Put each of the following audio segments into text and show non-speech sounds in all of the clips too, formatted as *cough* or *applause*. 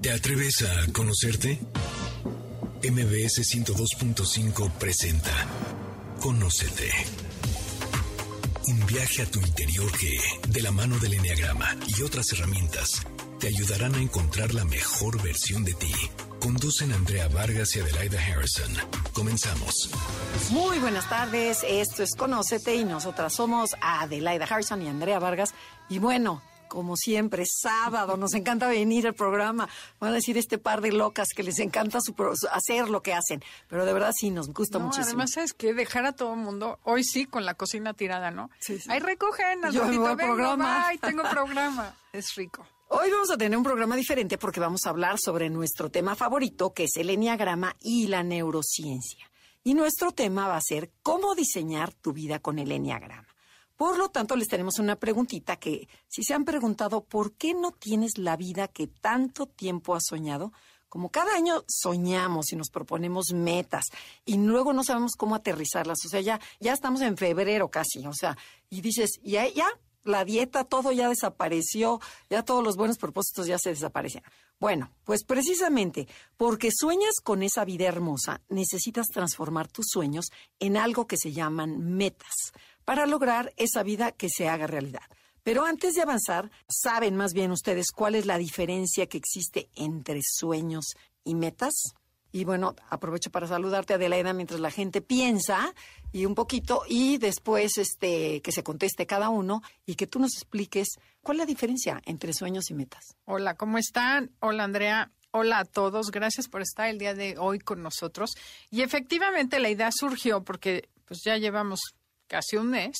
¿Te atreves a conocerte? MBS 102.5 presenta Conócete. Un viaje a tu interior que, de la mano del Enneagrama y otras herramientas, te ayudarán a encontrar la mejor versión de ti. Conducen Andrea Vargas y Adelaida Harrison. Comenzamos. Muy buenas tardes, esto es Conócete y nosotras somos Adelaida Harrison y Andrea Vargas. Y bueno, como siempre, sábado, nos encanta venir al programa. Van a decir este par de locas que les encanta su hacer lo que hacen, pero de verdad sí nos gusta no, muchísimo. Además, es que dejar a todo el mundo, hoy sí, con la cocina tirada, ¿no? Sí, sí. Ahí recogen, al Yo ratito voy al vengo, programa. bye, tengo programa. *laughs* Es rico. Hoy vamos a tener un programa diferente porque vamos a hablar sobre nuestro tema favorito, que es el enneagrama y la neurociencia. Y nuestro tema va a ser cómo diseñar tu vida con el enneagrama. Por lo tanto, les tenemos una preguntita que, si se han preguntado por qué no tienes la vida que tanto tiempo has soñado, como cada año soñamos y nos proponemos metas y luego no sabemos cómo aterrizarlas, o sea, ya, ya estamos en febrero casi, o sea, y dices, ya, ya, la dieta, todo ya desapareció, ya todos los buenos propósitos ya se desaparecieron. Bueno, pues precisamente porque sueñas con esa vida hermosa, necesitas transformar tus sueños en algo que se llaman metas para lograr esa vida que se haga realidad. Pero antes de avanzar, ¿saben más bien ustedes cuál es la diferencia que existe entre sueños y metas? Y bueno, aprovecho para saludarte, Adelaida, mientras la gente piensa y un poquito, y después este, que se conteste cada uno y que tú nos expliques cuál es la diferencia entre sueños y metas. Hola, ¿cómo están? Hola, Andrea. Hola a todos. Gracias por estar el día de hoy con nosotros. Y efectivamente la idea surgió porque pues ya llevamos casi un mes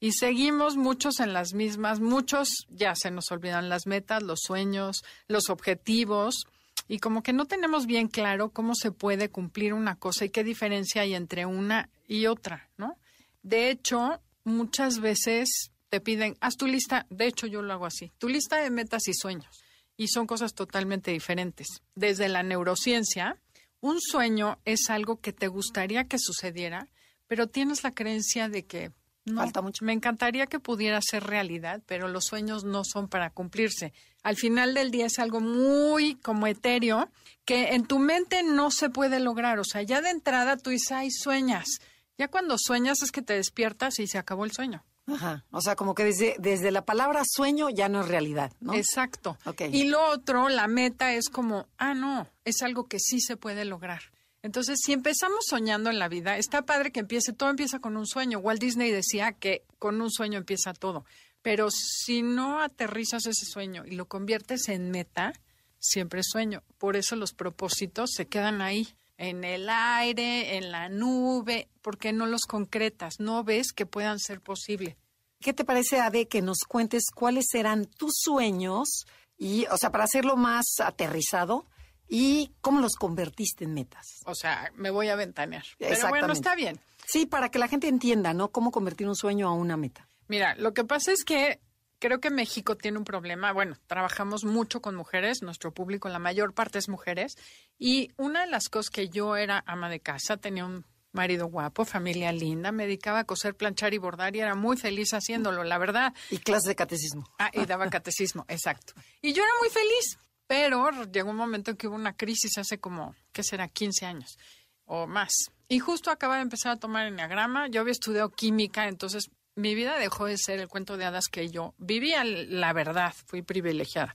y seguimos muchos en las mismas, muchos ya se nos olvidan las metas, los sueños, los objetivos y como que no tenemos bien claro cómo se puede cumplir una cosa y qué diferencia hay entre una y otra, ¿no? De hecho, muchas veces te piden, haz tu lista, de hecho yo lo hago así, tu lista de metas y sueños y son cosas totalmente diferentes. Desde la neurociencia, un sueño es algo que te gustaría que sucediera, pero tienes la creencia de que no, Falta mucho. Me encantaría que pudiera ser realidad, pero los sueños no son para cumplirse. Al final del día es algo muy como etéreo que en tu mente no se puede lograr. O sea, ya de entrada tú dices, ay, sueñas. Ya cuando sueñas es que te despiertas y se acabó el sueño. Ajá. O sea, como que desde, desde la palabra sueño ya no es realidad, ¿no? Exacto. Ok. Y lo otro, la meta es como, ah, no, es algo que sí se puede lograr. Entonces, si empezamos soñando en la vida, está padre que empiece, todo empieza con un sueño. Walt Disney decía que con un sueño empieza todo. Pero si no aterrizas ese sueño y lo conviertes en meta, siempre sueño. Por eso los propósitos se quedan ahí, en el aire, en la nube, porque no los concretas, no ves que puedan ser posibles. ¿Qué te parece, Ade, que nos cuentes cuáles serán tus sueños y, o sea, para hacerlo más aterrizado y cómo los convertiste en metas? O sea, me voy a ventanear. Pero bueno, está bien. Sí, para que la gente entienda, ¿no? Cómo convertir un sueño a una meta. Mira, lo que pasa es que creo que México tiene un problema. Bueno, trabajamos mucho con mujeres, nuestro público, la mayor parte es mujeres. Y una de las cosas que yo era ama de casa, tenía un marido guapo, familia linda, me dedicaba a coser, planchar y bordar y era muy feliz haciéndolo, la verdad. Y clases de catecismo. Ah, y daba catecismo, exacto. Y yo era muy feliz, pero llegó un momento en que hubo una crisis hace como, ¿qué será? 15 años o más. Y justo acaba de empezar a tomar enneagrama. Yo había estudiado química, entonces mi vida dejó de ser el cuento de hadas que yo vivía, la verdad, fui privilegiada.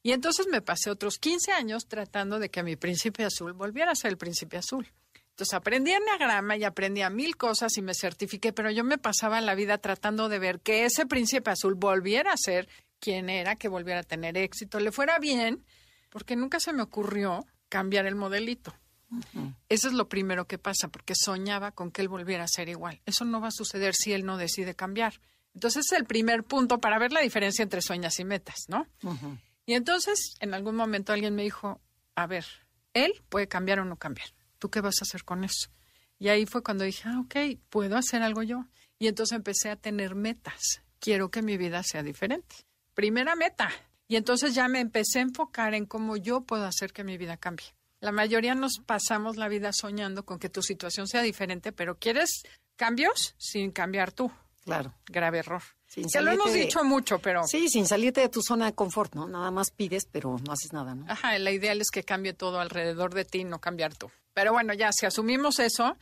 Y entonces me pasé otros 15 años tratando de que mi príncipe azul volviera a ser el príncipe azul. Entonces aprendí enneagrama y aprendí a mil cosas y me certifiqué, pero yo me pasaba la vida tratando de ver que ese príncipe azul volviera a ser quien era, que volviera a tener éxito, le fuera bien, porque nunca se me ocurrió cambiar el modelito. Eso es lo primero que pasa, porque soñaba con que él volviera a ser igual. Eso no va a suceder si él no decide cambiar. Entonces es el primer punto para ver la diferencia entre sueños y metas, ¿no? Y entonces en algún momento alguien me dijo, a ver, él puede cambiar o no cambiar. ¿Tú qué vas a hacer con eso? Y ahí fue cuando dije, ah, ok, puedo hacer algo yo. Y entonces empecé a tener metas. Quiero que mi vida sea diferente. Primera meta. Y entonces ya me empecé a enfocar en cómo yo puedo hacer que mi vida cambie. La mayoría nos pasamos la vida soñando con que tu situación sea diferente, pero quieres cambios sin cambiar tú. Claro. Grave error. Sin Ya lo hemos de- dicho mucho, pero... Sí, sin salirte de tu zona de confort, ¿no? Nada más pides, pero no haces nada, ¿no? Ajá, la ideal es que cambie todo alrededor de ti, no cambiar tú. Pero bueno, ya si asumimos eso,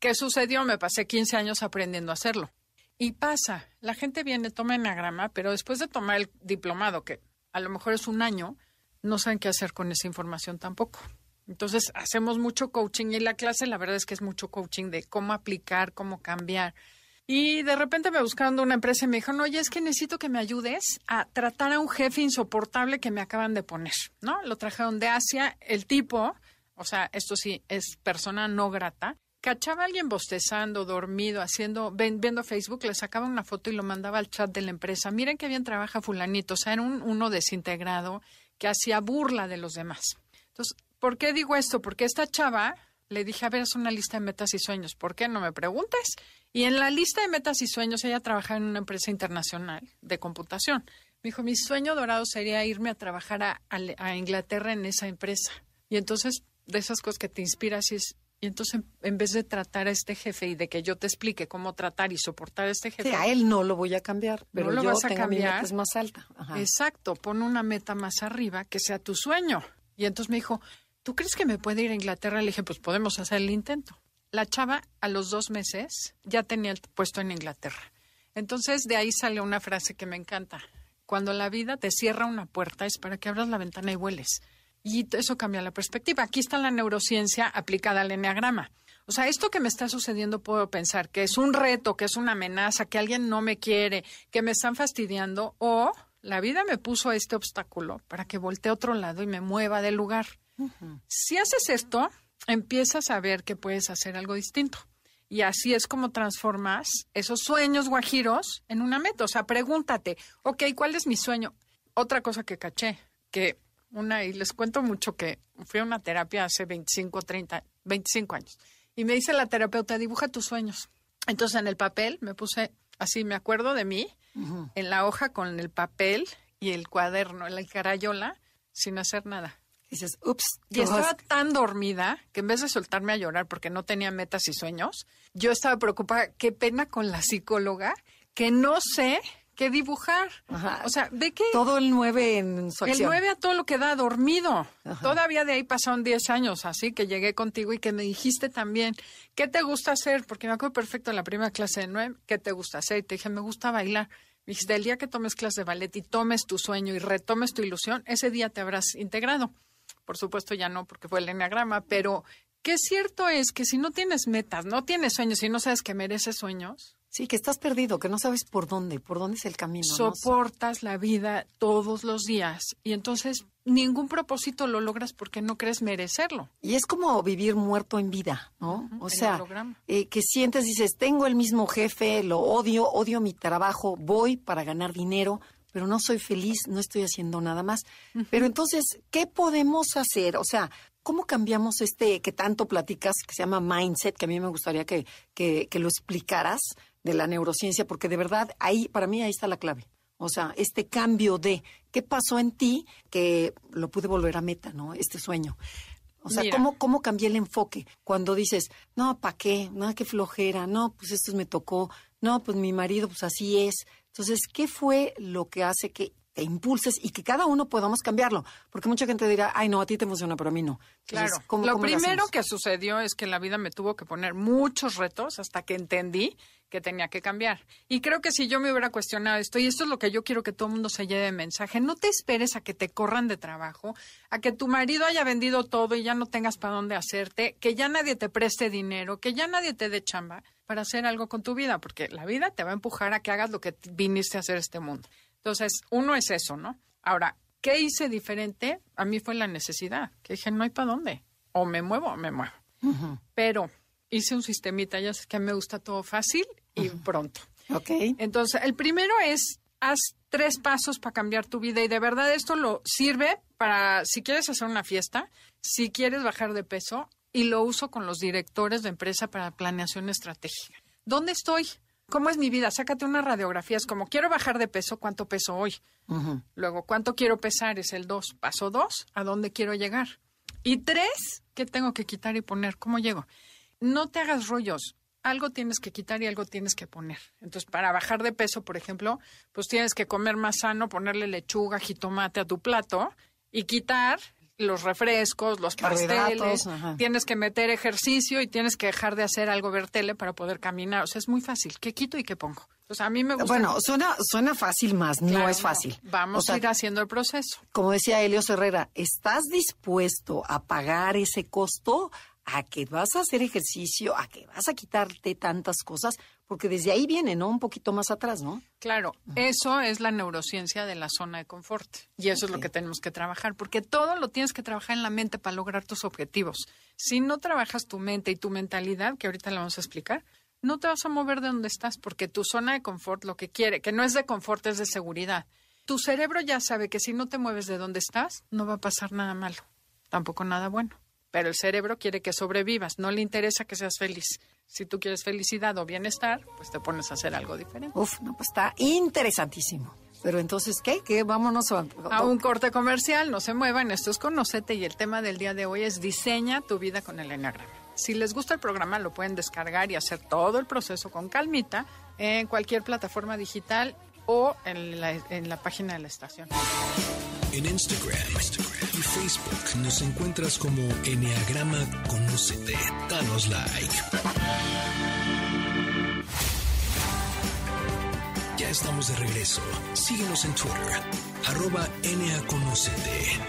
¿qué sucedió? Me pasé 15 años aprendiendo a hacerlo. Y pasa, la gente viene, toma enagrama, pero después de tomar el diplomado, que a lo mejor es un año, no saben qué hacer con esa información tampoco. Entonces, hacemos mucho coaching y la clase, la verdad es que es mucho coaching de cómo aplicar, cómo cambiar. Y de repente me buscaron de una empresa y me dijeron, oye, es que necesito que me ayudes a tratar a un jefe insoportable que me acaban de poner, ¿no? Lo trajeron de Asia, el tipo, o sea, esto sí, es persona no grata, cachaba a alguien bostezando, dormido, haciendo, viendo Facebook, le sacaba una foto y lo mandaba al chat de la empresa. Miren qué bien trabaja fulanito, o sea, era un, uno desintegrado que hacía burla de los demás. Entonces, ¿por qué digo esto? Porque esta chava le dije, a ver, es una lista de metas y sueños. ¿Por qué? No me preguntes. Y en la lista de metas y sueños, ella trabajaba en una empresa internacional de computación. Me dijo, mi sueño dorado sería irme a trabajar a, a- Inglaterra en esa empresa. Y entonces, de esas cosas que te inspiras, es- y entonces, en, vez de tratar a este jefe y de que yo te explique cómo tratar y soportar a este jefe, Sí, a él no lo voy a cambiar, pero lo yo vas a tengo mi cambiar. meta es más alta. Ajá. Exacto, pon una meta más arriba que sea tu sueño. Y entonces me dijo, ¿tú crees que me puede ir a Inglaterra? Le dije, pues podemos hacer el intento. La chava a los dos meses ya tenía el puesto en Inglaterra. Entonces de ahí sale una frase que me encanta. Cuando la vida te cierra una puerta es para que abras la ventana y vueles. Y eso cambia la perspectiva. Aquí está la neurociencia aplicada al enneagrama. O sea, esto que me está sucediendo puedo pensar que es un reto, que es una amenaza, que alguien no me quiere, que me están fastidiando, o la vida me puso este obstáculo para que voltee a otro lado y me mueva del lugar. Si haces esto, empiezas a ver que puedes hacer algo distinto. Y así es como transformas esos sueños guajiros en una meta. O sea, pregúntate, ok, ¿cuál es mi sueño? Otra cosa que caché, que una, y les cuento mucho que fui a una terapia hace 25, 30, 25 años. Y me dice la terapeuta, dibuja tus sueños. Entonces en el papel me puse, así me acuerdo de mí, en la hoja con el papel y el cuaderno, la carayola, sin hacer nada. Dices, ups, Y estaba tan dormida que en vez de soltarme a llorar porque no tenía metas y sueños, yo estaba preocupada, qué pena con la psicóloga, que no sé qué dibujar. Ajá. O sea, ve que todo el 9 en su el acción. 9 a todo lo que da dormido. Ajá. Todavía de ahí pasaron 10 años, así que llegué contigo y que me dijiste también, ¿qué te gusta hacer? Porque me acuerdo perfecto en la primera clase de 9, ¿qué te gusta hacer? Y te dije, me gusta bailar. Me dijiste, el día que tomes clase de ballet y tomes tu sueño y retomes tu ilusión, ese día te habrás integrado. Por supuesto ya no, porque fue el enneagrama, pero qué cierto es que si no tienes metas, no tienes sueños y no sabes que mereces sueños, Sí, que estás perdido, que no sabes por dónde, por dónde es el camino. ¿no? soportas la vida todos los días y entonces ningún propósito lo logras porque no crees merecerlo. Y es como vivir muerto en vida, ¿no? o sea, eh, que sientes, dices, tengo el mismo jefe, lo odio, odio mi trabajo, voy para ganar dinero, pero no soy feliz, no estoy haciendo nada más. Pero entonces, ¿qué podemos hacer? O sea, ¿cómo cambiamos este que tanto platicas, que se llama mindset, que a mí me gustaría que, que, que lo explicaras de la neurociencia, porque de verdad ahí, para mí ahí está la clave. O sea, este cambio de qué pasó en ti que lo pude volver a meta, ¿no? Este sueño. O sea, Mira. ¿cómo, ¿cómo cambié el enfoque? Cuando dices, no, ¿para qué? No, qué flojera. No, pues esto me tocó. No, pues mi marido, pues así es. Entonces, ¿qué fue lo que hace que te impulses y que cada uno podamos cambiarlo? Porque mucha gente dirá, ay, no, a ti te emociona, pero a mí no. Entonces, Claro. ¿cómo- lo cómo primero que sucedió es que la vida me tuvo que poner muchos retos hasta que entendí que tenía que cambiar. Y creo que si yo me hubiera cuestionado esto, y esto es lo que yo quiero que todo el mundo se lleve de mensaje, no te esperes a que te corran de trabajo, a que tu marido haya vendido todo y ya no tengas para dónde hacerte, que ya nadie te preste dinero, que ya nadie te dé chamba para hacer algo con tu vida, porque la vida te va a empujar a que hagas lo que viniste a hacer este mundo. Entonces, uno es eso, ¿no? Ahora, ¿qué hice diferente? A mí fue la necesidad, que dije, no hay para dónde. O me muevo o me muevo. Pero hice un sistemita, ya sé que a mí me gusta todo fácil y pronto. Ok. Entonces, el primero es, haz tres pasos para cambiar tu vida y de verdad esto lo sirve para, si quieres hacer una fiesta, si quieres bajar de peso y lo uso con los directores de empresa para planeación estratégica. ¿Dónde estoy? ¿Cómo es mi vida? Sácate una radiografía. Es como, quiero bajar de peso, ¿cuánto peso hoy? Luego, ¿cuánto quiero pesar? Es el 2. Paso 2, ¿a dónde quiero llegar? Y tres, ¿qué tengo que quitar y poner? ¿Cómo llego? No te hagas rollos. algo tienes que quitar y algo tienes que poner. Entonces, para bajar de peso, por ejemplo, pues tienes que comer más sano, ponerle lechuga, jitomate a tu plato y quitar los refrescos, los pasteles, ajá. tienes que meter ejercicio y tienes que dejar de hacer algo ver tele para poder caminar. O sea, es muy fácil. ¿Qué quito y qué pongo? Entonces, a mí me gusta. Bueno, suena, suena fácil más, no es fácil. Vamos O sea, a ir haciendo el proceso. como decía Helios Herrera, ¿estás dispuesto a pagar ese costo? ¿A que vas a hacer ejercicio? ¿A que vas a quitarte tantas cosas? Porque desde ahí viene, ¿no? Un poquito más atrás, ¿no? Claro, eso es la neurociencia de la zona de confort. Y eso es lo que tenemos que trabajar, porque todo lo tienes que trabajar en la mente para lograr tus objetivos. Si no trabajas tu mente y tu mentalidad, que ahorita la vamos a explicar, no te vas a mover de donde estás, porque tu zona de confort lo que quiere, que no es de confort, es de seguridad. Tu cerebro ya sabe que si no te mueves de donde estás, no va a pasar nada malo, tampoco nada bueno. Pero el cerebro quiere que sobrevivas, no le interesa que seas feliz. Si tú quieres felicidad o bienestar, pues te pones a hacer algo diferente. Uf, no, pues está interesantísimo. Pero entonces, ¿qué? ¿Qué? Vámonos a... A un corte comercial, no se muevan, esto es Conocete y el tema del día de hoy es diseña tu vida con el Enneagrama. Si les gusta el programa, lo pueden descargar y hacer todo el proceso con calmita en cualquier plataforma digital o en la, en la página de la estación. En Instagram, Instagram y Facebook nos encuentras como Enneagrama Conócete. Danos like. Ya estamos de regreso. Síguenos en Twitter, arroba NAConócete.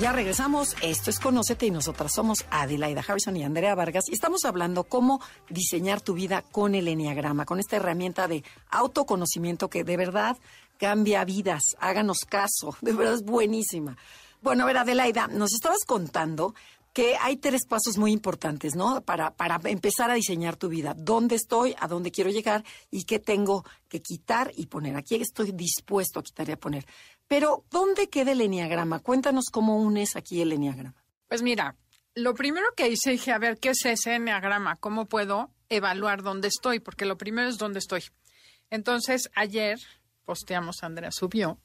Ya regresamos. Esto es Conócete y nosotras somos Adelaida Harrison y Andrea Vargas. Y estamos hablando cómo diseñar tu vida con el Enneagrama, con esta herramienta de autoconocimiento que de verdad cambia vidas. Háganos caso. *laughs* De verdad es buenísima. Bueno, a ver, Adelaida, nos estabas contando que hay tres pasos muy importantes, ¿no? Para, para empezar a diseñar tu vida. ¿Dónde estoy? ¿A dónde quiero llegar? ¿Y qué tengo que quitar y poner? Aquí estoy dispuesto a quitar y a poner. Pero, ¿dónde queda el Enneagrama? Cuéntanos cómo unes aquí el Enneagrama. Pues mira, lo primero que hice, dije, a ver, ¿qué es ese enneagrama? ¿Cómo puedo evaluar dónde estoy? Porque lo primero es dónde estoy. Entonces, ayer posteamos, Andrea subió,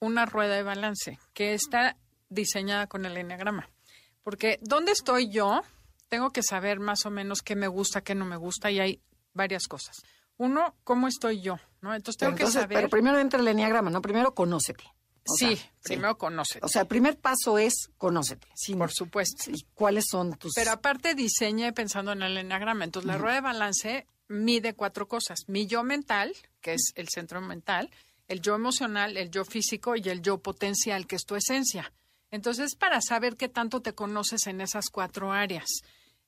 una rueda de balance que está diseñada con el enneagrama. Porque dónde estoy yo, tengo que saber más o menos qué me gusta, qué no me gusta, y hay varias cosas. Uno, ¿cómo estoy yo? ¿no? Entonces tengo entonces, que saber. pero primero entra el Enneagrama, ¿no? Primero conócete. O sí, sea, primero conoce. O sea, el primer paso es conócete. Sí, por supuesto. ¿Y cuáles son tus...? Pero aparte diseñé pensando en el enneagrama. Entonces, la rueda de balance mide cuatro cosas. Mi yo mental, que es el centro mental, el yo emocional, el yo físico y el yo potencial, que es tu esencia. Entonces, para saber qué tanto te conoces en esas cuatro áreas,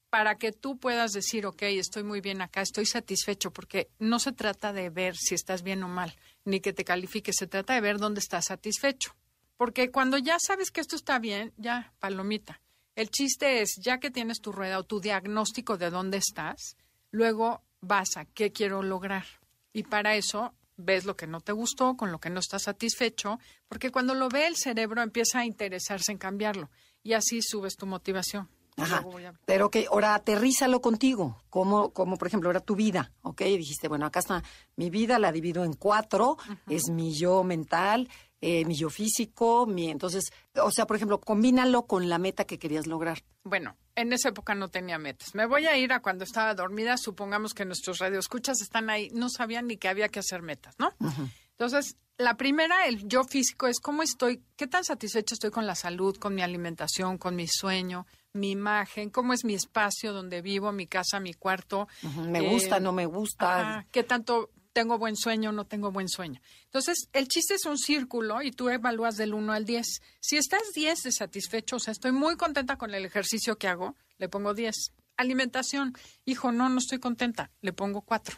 para que tú puedas decir, ok, estoy muy bien acá, estoy satisfecho, porque no se trata de ver si estás bien o mal, ni que te califique, se trata de ver dónde estás satisfecho. Porque cuando ya sabes que esto está bien, ya, palomita. El chiste es, ya que tienes tu rueda o tu diagnóstico de dónde estás, luego vas a qué quiero lograr. Y para eso ves lo que no te gustó, con lo que no estás satisfecho, porque cuando lo ve el cerebro empieza a interesarse en cambiarlo y así subes tu motivación. Ajá. Luego voy a- Pero que ahora aterrízalo contigo, como, como por ejemplo era tu vida, ¿ok? Dijiste, bueno, acá está mi vida, la divido en cuatro, es mi yo mental, eh, mi yo físico, mi, entonces, o sea, por ejemplo, combínalo con la meta que querías lograr. Bueno, en esa época no tenía metas. Me voy a ir a cuando estaba dormida. Supongamos que nuestros radioescuchas están ahí. No sabían ni que había que hacer metas, ¿no? Entonces, la primera, el yo físico, es cómo estoy, qué tan satisfecho estoy con la salud, con mi alimentación, con mi sueño, mi imagen, cómo es mi espacio donde vivo, mi casa, mi cuarto. Me Eh, gusta, no me gusta. ¿Qué tanto tengo buen sueño, no tengo buen sueño? Entonces, el chiste es un círculo y tú evalúas del 1 al 10. Si estás 10 de satisfecho, o sea, estoy muy contenta con el ejercicio que hago, le pongo 10. Alimentación, hijo, no, no estoy contenta, le pongo 4.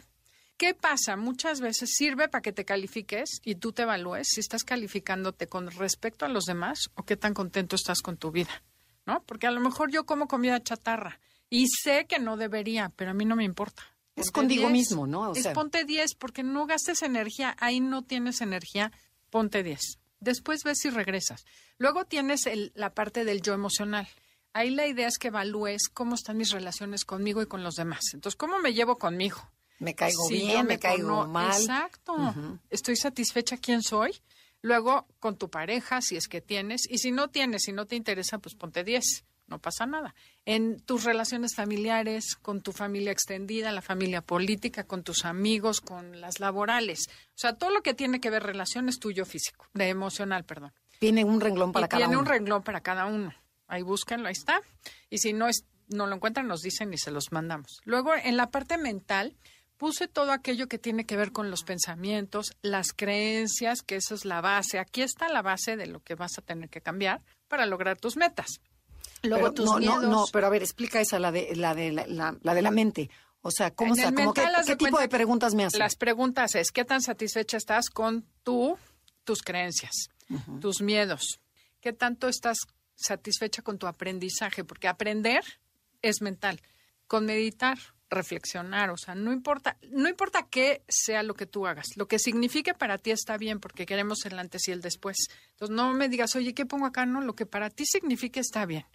¿Qué pasa? Muchas veces sirve para que te califiques y tú te evalúes si estás calificándote con respecto a los demás o qué tan contento estás con tu vida, ¿no? Porque a lo mejor yo como comida chatarra y sé que no debería, pero a mí no me importa. Es contigo 10. mismo, ¿no? O es sea- ponte 10 porque no gastes energía, ahí no tienes energía, ponte 10. Después ves si regresas. Luego tienes el- la parte del yo emocional. Ahí la idea es que evalúes cómo están mis relaciones conmigo y con los demás. Entonces, ¿cómo me llevo conmigo? Me caigo Si bien, me, caigo cono- mal. Exacto. Estoy satisfecha quién soy. Luego, con tu pareja, si es que tienes. Y si no tienes, si no te interesa, pues ponte 10. No pasa nada. En tus relaciones familiares, con tu familia extendida, la familia política, con tus amigos, con las laborales. O sea, todo lo que tiene que ver relaciones tuyo físico, de emocional, perdón. Tiene un renglón para y cada tiene uno. un renglón para cada uno. Ahí búsquenlo, ahí está. Y si no, es, no lo encuentran, nos dicen y se los mandamos. Luego, en la parte mental, puse todo aquello que tiene que ver con los pensamientos, las creencias, que eso es la base. Aquí está la base de lo que vas a tener que cambiar para lograr tus metas. Luego Pero tus no, miedos. no, no, pero a ver, explica esa, la de la de la, la- la de la mente. O sea, ¿cómo está? el ¿Cómo que- mental, haz ¿Qué de tipo cuenta de preguntas me hacen? Las preguntas es, ¿qué tan satisfecha estás con tu, tus creencias, tus miedos? ¿Qué tanto estás satisfecha con tu aprendizaje? Porque aprender es mental. Con meditar, reflexionar, o sea, no importa, no importa qué sea lo que tú hagas, lo que signifique para ti está bien, porque queremos el antes y el después. Entonces, no me digas, oye, ¿qué pongo acá? No, lo que para ti signifique está bien.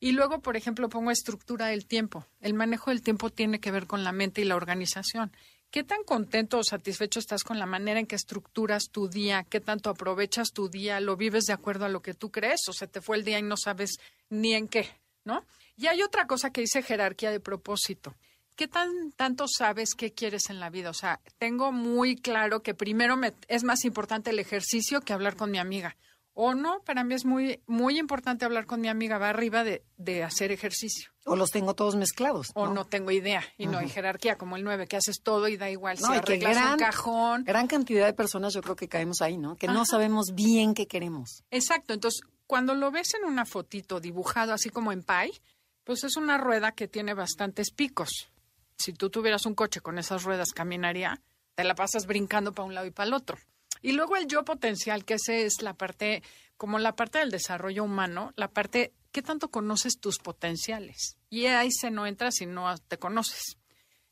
Y luego, por ejemplo, pongo estructura del tiempo. El manejo del tiempo tiene que ver con la mente y la organización. ¿Qué tan contento o satisfecho estás con la manera en que estructuras tu día? ¿Qué tanto aprovechas tu día? ¿Lo vives de acuerdo a lo que tú crees? ¿O se te fue el día y no sabes ni en qué? ¿No? Y hay otra cosa que dice jerarquía de propósito. ¿Qué tan tanto sabes qué quieres en la vida? O sea, tengo muy claro que primero me, es más importante el ejercicio que hablar con mi amiga. O no, para mí es muy, muy importante hablar con mi amiga, va arriba de, de hacer ejercicio. O los tengo todos mezclados. O no, tengo idea y no hay jerarquía, como el 9, que haces todo y da igual. No, si arreglas gran, un cajón. gran cantidad de personas yo creo que caemos ahí, ¿no? Que no sabemos bien qué queremos. Exacto, entonces cuando lo ves en una fotito dibujado así como en pie, pues es una rueda que tiene bastantes picos. Si tú tuvieras un coche con esas ruedas, caminaría, te la pasas brincando para un lado y para el otro. Y luego el yo potencial, que ese es la parte, como la parte del desarrollo humano, la parte, ¿qué tanto conoces tus potenciales? Y ahí se no entra si no te conoces.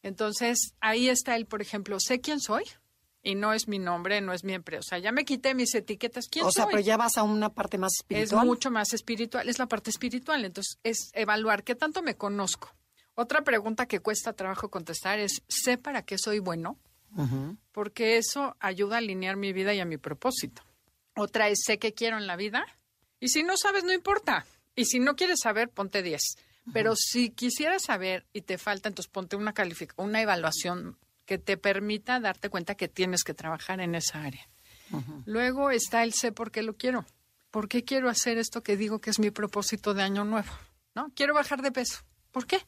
Entonces, ahí está el, por ejemplo, sé quién soy y no es mi nombre, no es mi empresa. O sea, ya me quité mis etiquetas. ¿Quién O sea, soy? pero ya vas a una parte más espiritual. Es mucho más espiritual, es la parte espiritual. Entonces, es evaluar qué tanto me conozco. Otra pregunta que cuesta trabajo contestar es, ¿sé para qué soy bueno? Porque eso ayuda a alinear mi vida y a mi propósito. Otra es, ¿sé qué quiero en la vida? Y si no sabes, no importa. Y si no quieres saber, ponte 10. Pero si quisieras saber y te falta, entonces ponte una una evaluación que te permita darte cuenta que tienes que trabajar en esa área. Luego está el sé por qué lo quiero. ¿Por qué quiero hacer esto que digo que es mi propósito de año nuevo? ¿No? Quiero bajar de peso. ¿Por qué?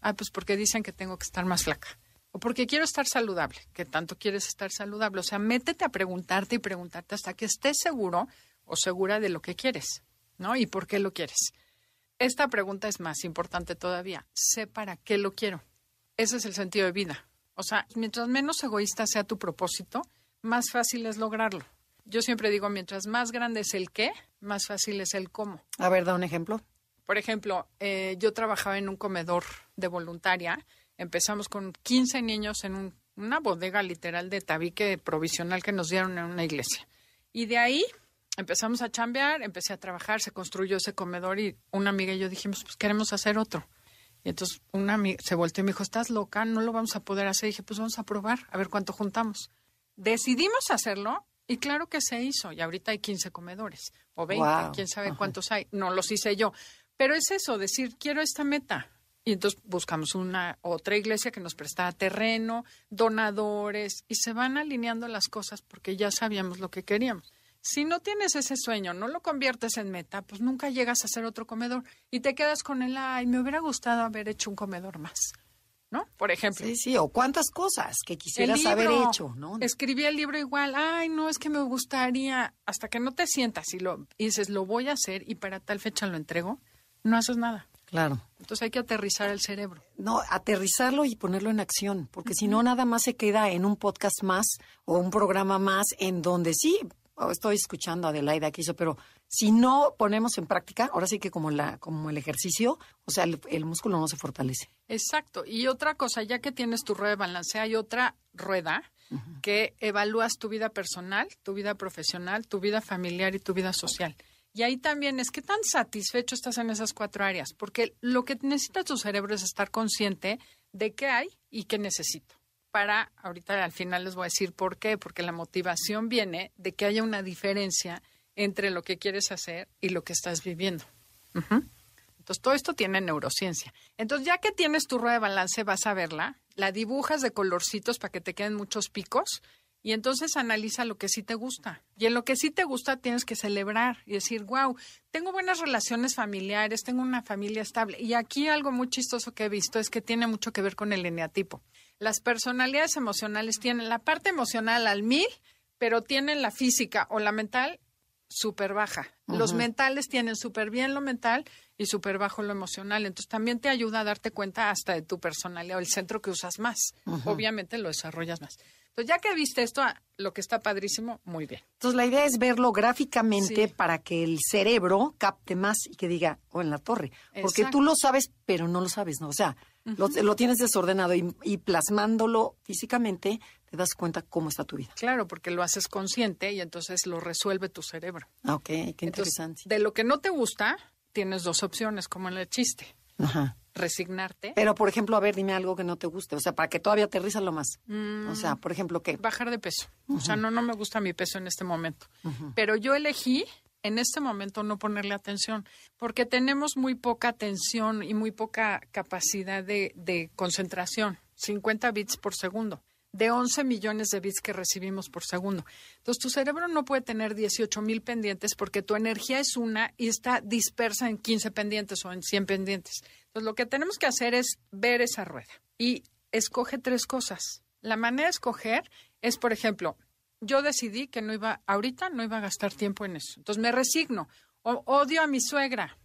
Ah, pues porque dicen que tengo que estar más flaca. O porque quiero estar saludable. ¿Qué tanto quieres estar saludable? O sea, métete a preguntarte y preguntarte hasta que estés seguro o segura de lo que quieres, ¿no? Y por qué lo quieres. Esta pregunta es más importante todavía. Sé para qué lo quiero. Ese es el sentido de vida. O sea, mientras menos egoísta sea tu propósito, más fácil es lograrlo. Yo siempre digo, mientras más grande es el qué, más fácil es el cómo. A ver, da un ejemplo. Por ejemplo, eh, yo trabajaba en un comedor de voluntaria. Empezamos con 15 niños en un- una bodega literal de tabique provisional que nos dieron en una iglesia. Y de ahí empezamos a chambear, empecé a trabajar, se construyó ese comedor y una amiga y yo dijimos, pues queremos hacer otro. Y entonces una amiga se volteó y me dijo, ¿estás loca? No lo vamos a poder hacer. Y dije, pues vamos a probar, a ver cuánto juntamos. Decidimos hacerlo y claro que se hizo. Y ahorita hay 15 comedores o 20, Guau. quién sabe Ajá. cuántos hay. No los hice yo. Pero es eso, decir, quiero esta meta. Y entonces buscamos una otra iglesia que nos prestara terreno, donadores, y se van alineando las cosas porque ya sabíamos lo que queríamos. Si no tienes ese sueño, no lo conviertes en meta, pues nunca llegas a hacer otro comedor y te quedas con el, ay, me hubiera gustado haber hecho un comedor más, ¿no? Por ejemplo. Sí, sí, o cuántas cosas que quisieras haber hecho, ¿no? Escribí el libro igual, ay, no, es que me gustaría, hasta que no te sientas y, lo, y dices, lo voy a hacer y para tal fecha lo entrego, no haces nada. Claro. Entonces hay que aterrizar el cerebro. No, aterrizarlo y ponerlo en acción, porque si no, nada más se queda en un podcast más o un programa más en donde sí, oh, estoy escuchando a Adelaida que hizo, pero si no ponemos en práctica, ahora sí que como, la, como el ejercicio, o sea, el, el músculo no se fortalece. Exacto. Y otra cosa, ya que tienes tu rueda de balance, hay otra rueda que evalúas tu vida personal, tu vida profesional, tu vida familiar y tu vida social. Y ahí también es que tan satisfecho estás en esas cuatro áreas, porque lo que necesita tu cerebro es estar consciente de qué hay y qué necesito. Para, ahorita al final les voy a decir por qué, porque la motivación viene de que haya una diferencia entre lo que quieres hacer y lo que estás viviendo. Entonces, todo esto tiene neurociencia. Entonces, ya que tienes tu rueda de balance, vas a verla, la dibujas de colorcitos para que te queden muchos picos y entonces analiza lo que sí te gusta. Y en lo que sí te gusta tienes que celebrar y decir, wow, tengo buenas relaciones familiares, tengo una familia estable. Y aquí algo muy chistoso que he visto es que tiene mucho que ver con el eneatipo. Las personalidades emocionales tienen la parte emocional al mil, pero tienen la física o la mental súper baja. Los mentales tienen súper bien lo mental y súper bajo lo emocional. Entonces también te ayuda a darte cuenta hasta de tu personalidad o el centro que usas más. Obviamente lo desarrollas más. Entonces ya que viste esto, ah, lo que está padrísimo, muy bien. Entonces la idea es verlo gráficamente Sí. para que el cerebro capte más y que diga, o en la torre. Porque Exacto. tú lo sabes, pero no lo sabes, ¿no? O sea, lo, lo tienes desordenado y, y plasmándolo físicamente te das cuenta cómo está tu vida. Claro, porque lo haces consciente y entonces lo resuelve tu cerebro. Ah, Ok, qué Entonces, interesante. de lo que no te gusta, tienes dos opciones, como en el chiste. Ajá. Resignarte, Pero, por ejemplo, a ver, dime algo que no te guste. O sea, para que todavía aterriza lo más. Mm. O sea, por ejemplo, ¿qué? bajar de peso. O sea, no, no me gusta mi peso en este momento. Pero yo elegí en este momento no ponerle atención, porque tenemos muy poca atención y muy poca capacidad de, concentración, 50 bits por segundo, de 11 millones de bits que recibimos por segundo. Entonces, tu cerebro no puede tener 18 mil pendientes porque tu energía es una y está dispersa en 15 pendientes o en 100 pendientes. Entonces, lo que tenemos que hacer es ver esa rueda y escoge tres cosas. La manera de escoger es, por ejemplo, yo decidí que no iba, ahorita no iba a gastar tiempo en eso. Entonces me resigno. Odio a mi suegra.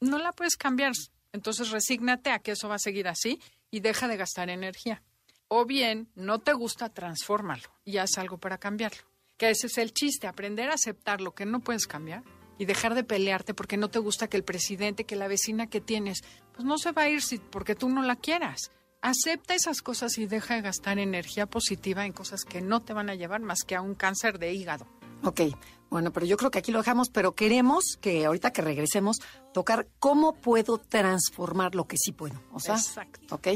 No la puedes cambiar. Entonces resígnate a que eso va a seguir así y deja de gastar energía. O bien, no te gusta, transfórmalo y haz algo para cambiarlo. Que ese es el chiste, aprender a aceptar lo que no puedes cambiar y dejar de pelearte porque no te gusta que el presidente, que la vecina que tienes, pues no se va a ir si, porque tú no la quieras. Acepta esas cosas y deja de gastar energía positiva en cosas que no te van a llevar más que a un cáncer de hígado. Ok, bueno, pero yo creo que aquí lo dejamos, pero queremos que ahorita que regresemos, tocar cómo puedo transformar lo que sí puedo. O sea, Exacto. ok.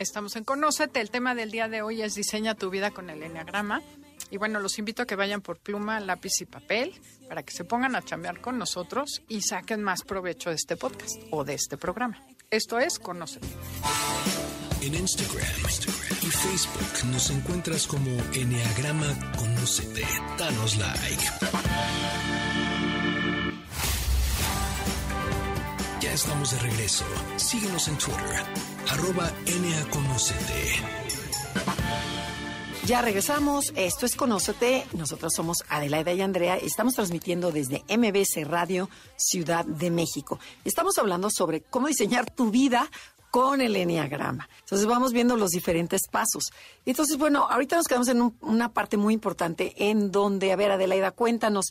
Estamos en Conócete. El tema del día de hoy es Diseña tu vida con el Enneagrama. Y bueno, los invito a que vayan por pluma, lápiz y papel para que se pongan a chambear con nosotros y saquen más provecho de este podcast o de este programa. Esto es Conócete. En Instagram, y Facebook nos encuentras como Enneagrama Conócete. Danos like. Ya estamos de regreso. Síguenos en Twitter. Arroba NAConócete. Ya regresamos. Esto es Conócete. Nosotros somos Adelaida y Andrea. Estamos transmitiendo desde MBC Radio Ciudad de México. Estamos hablando sobre cómo diseñar tu vida con el Enneagrama. Entonces vamos viendo los diferentes pasos. Entonces, bueno, ahorita nos quedamos en un- una parte muy importante en donde, a ver, Adelaida, cuéntanos.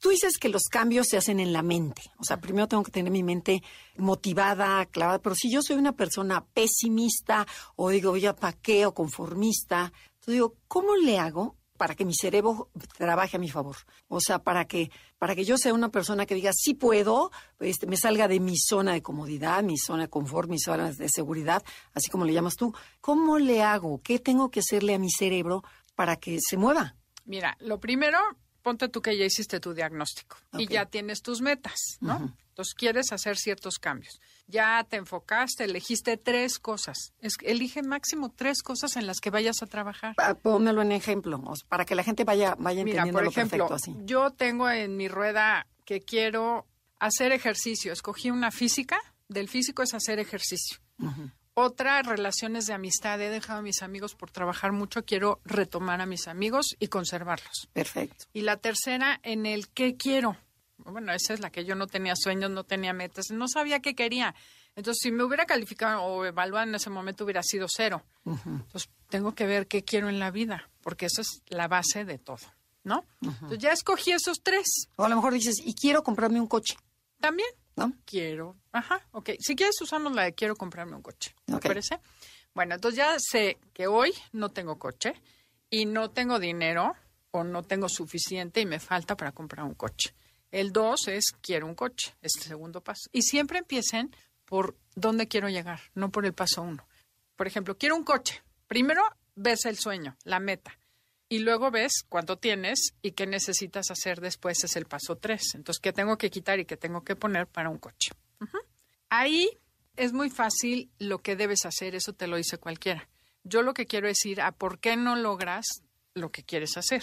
Tú dices que los cambios se hacen en la mente. O sea, primero tengo que tener mi mente motivada, clavada. Pero si yo soy una persona pesimista o digo, ya pa' qué, conformista, entonces digo, ¿cómo le hago para que mi cerebro trabaje a mi favor? O sea, para que, para que yo sea una persona que diga, sí puedo, este, me salga de mi zona de comodidad, mi zona de confort, mi zona de seguridad, así como le llamas tú. ¿Cómo le hago? ¿Qué tengo que hacerle a mi cerebro para que se mueva? Mira, lo primero, ponte tú que ya hiciste tu diagnóstico y ya tienes tus metas, ¿no? Entonces quieres hacer ciertos cambios. Ya te enfocaste, elegiste tres cosas. Es, elige máximo tres cosas en las que vayas a trabajar. Pónmelo en ejemplo, para que la gente vaya, vaya Mira, entendiendo por lo ejemplo, perfecto así. yo tengo en mi rueda que quiero hacer ejercicio. Escogí una física. Del físico es hacer ejercicio. Otra, relaciones de amistad. He dejado a mis amigos por trabajar mucho. Quiero retomar a mis amigos y conservarlos. Perfecto. Y la tercera, en el qué quiero. Bueno, esa es la que yo no tenía sueños, no tenía metas, no sabía qué quería. Entonces, si me hubiera calificado o evaluado en ese momento, hubiera sido cero. Entonces, tengo que ver qué quiero en la vida, porque esa es la base de todo, ¿no? Entonces, ya escogí esos tres. O a lo mejor dices, y quiero comprarme un coche, También ¿no? quiero. Ajá, ok. Si quieres, usamos la de quiero comprarme un coche. ¿Te Ok. parece? Bueno, entonces ya sé que hoy no tengo coche y no tengo dinero o no tengo suficiente y me falta para comprar un coche. El dos es quiero un coche, es el segundo paso. Y siempre empiecen por dónde quiero llegar, no por el paso uno. Por ejemplo, quiero un coche. Primero ves el sueño, la meta. Y luego ves cuánto tienes y qué necesitas hacer después es el paso tres. Entonces, ¿qué tengo que quitar y qué tengo que poner para un coche? Ahí es muy fácil lo que debes hacer, eso te lo dice cualquiera. Yo lo que quiero decir a por qué no logras lo que quieres hacer.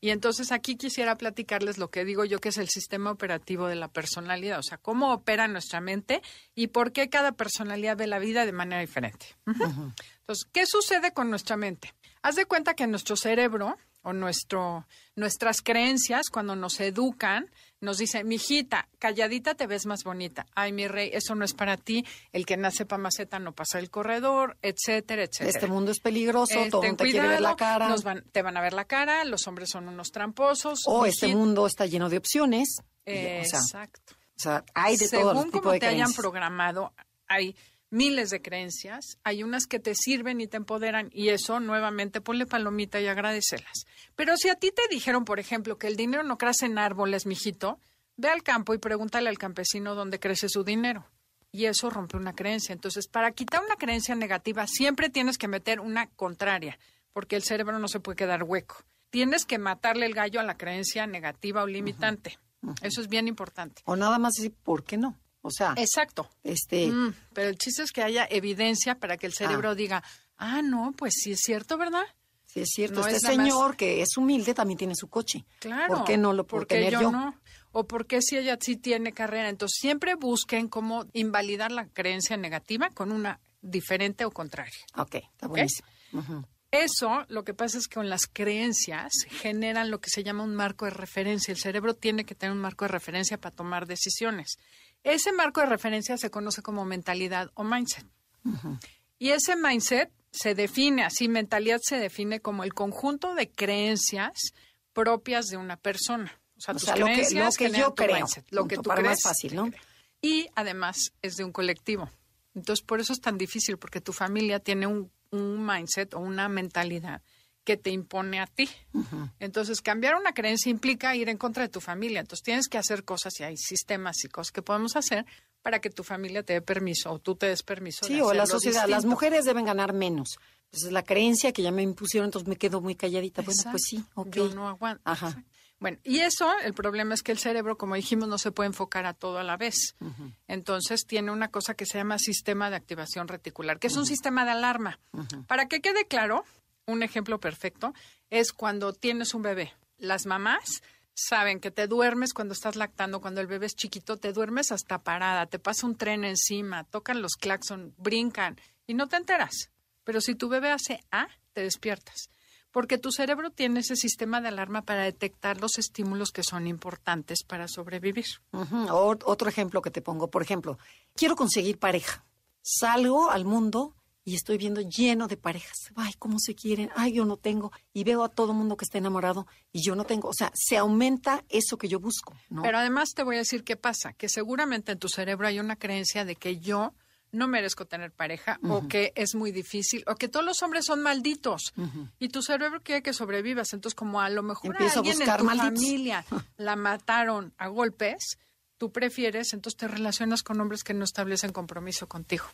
Y entonces aquí quisiera platicarles lo que digo yo que es el sistema operativo de la personalidad, o sea, cómo opera nuestra mente y por qué cada personalidad ve la vida de manera diferente. Entonces, ¿qué sucede con nuestra mente? Haz de cuenta que nuestro cerebro o nuestro, nuestras creencias, cuando nos educan, nos dicen, mijita, calladita te ves más bonita. Ay, mi rey, eso no es para ti. El que nace pa' maceta no pasa el corredor, etcétera, etcétera. Este mundo es peligroso, eh, todo te quiere ver la cara. te van a ver la cara, los hombres son unos tramposos. O este mundo está lleno de opciones. exacto. O sea, hay de Según todo tipo como te hayan programado, hay miles de creencias, hay unas que te sirven y te empoderan y eso nuevamente ponle palomita y agradecelas. Pero si a ti te dijeron, por ejemplo, que el dinero no crece en árboles, mijito, ve al campo y pregúntale al campesino dónde crece su dinero. Y eso rompe una creencia. Entonces, para quitar una creencia negativa, siempre tienes que meter una contraria, porque el cerebro no se puede quedar hueco. Tienes que matarle el gallo a la creencia negativa o limitante. Eso es bien importante. O nada más decir, ¿por qué no? O sea, exacto. Este, mm, pero el chiste es que haya evidencia para que el cerebro ah. diga, ah, no, pues sí es cierto, ¿verdad? Sí es cierto. este señor que es humilde también tiene su coche. Claro. ¿Por qué no lo puedo tener yo, no? O por qué si ella sí tiene carrera. Entonces siempre busquen cómo invalidar la creencia negativa con una diferente o contraria. Ok, está buenísimo. Eso, lo que pasa es que con las creencias generan lo que se llama un marco de referencia. El cerebro tiene que tener un marco de referencia para tomar decisiones. Ese marco de referencia se conoce como mentalidad o mindset. Y ese mindset se define así, mentalidad se define como el conjunto de creencias propias de una persona. O sea, tus creencias lo que, yo creo, mindset, lo que tú crees. fácil, ¿no? Y además es de un colectivo. Entonces, por eso es tan difícil, porque tu familia tiene un, un mindset o una mentalidad que te impone a ti. Entonces, cambiar una creencia implica ir en contra de tu familia. Entonces, tienes que hacer cosas y hay sistemas y cosas que podemos hacer para que tu familia te dé permiso o tú te des permiso. Sí, o la sociedad. Las mujeres deben ganar menos. Entonces, la creencia que ya me impusieron, entonces me quedo muy calladita. Bueno, pues sí, ok. Yo no aguanto. Ajá. Bueno, y eso, el problema es que el cerebro, como dijimos, no se puede enfocar a todo a la vez. Entonces, tiene una cosa que se llama sistema de activación reticular, que es un sistema de alarma. Para que quede claro, un ejemplo perfecto es cuando tienes un bebé. Las mamás saben que te duermes cuando estás lactando, cuando el bebé es chiquito, te duermes hasta parada, te pasa un tren encima, tocan los claxon, brincan y no te enteras. Pero si tu bebé hace A, te despiertas. Porque tu cerebro tiene ese sistema de alarma para detectar los estímulos que son importantes para sobrevivir. otro ejemplo que te pongo, por ejemplo, quiero conseguir pareja. Salgo al mundo y estoy viendo lleno de parejas. Ay, cómo se quieren. Ay, yo no tengo. Y veo a todo mundo que está enamorado y yo no tengo. O sea, se aumenta eso que yo busco. Pero además te voy a decir qué pasa, que seguramente en tu cerebro hay una creencia de que yo no merezco tener pareja o que es muy difícil o que todos los hombres son malditos y tu cerebro quiere que sobrevivas. Entonces, como a lo mejor Empiezo alguien a en tu familia *laughs* la mataron a golpes, tú prefieres, entonces te relacionas con hombres que no establecen compromiso contigo.